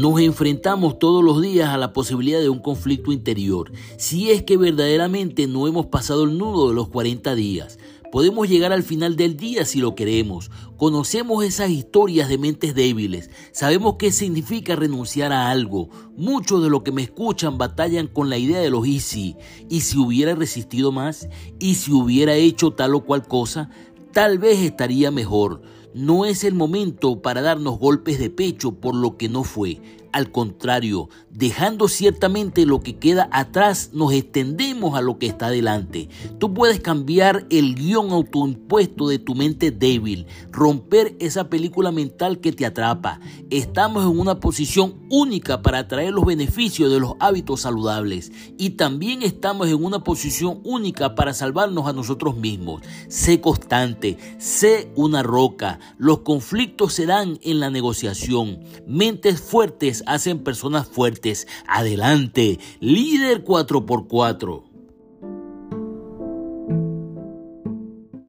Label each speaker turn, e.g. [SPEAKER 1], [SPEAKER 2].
[SPEAKER 1] Nos enfrentamos todos los días a la posibilidad de un conflicto interior, si es que verdaderamente no hemos pasado el nudo de los 40 días. Podemos llegar al final del día si lo queremos. Conocemos esas historias de mentes débiles. Sabemos qué significa renunciar a algo. Muchos de los que me escuchan batallan con la idea de los y si. ¿Y si hubiera resistido más? ¿Y si hubiera hecho tal o cual cosa? Tal vez estaría mejor. No es el momento para darnos golpes de pecho por lo que no fue. Al contrario, dejando ciertamente lo que queda atrás, nos extendemos a lo que está delante. Tú puedes cambiar el guion autoimpuesto de tu mente débil, romper esa película mental que te atrapa. Estamos en una posición única para atraer los beneficios de los hábitos saludables y también estamos en una posición única para salvarnos a nosotros mismos. Sé constante, sé una roca. Los conflictos se dan en la negociación. Mentes fuertes hacen personas fuertes. Adelante, líder 4x4.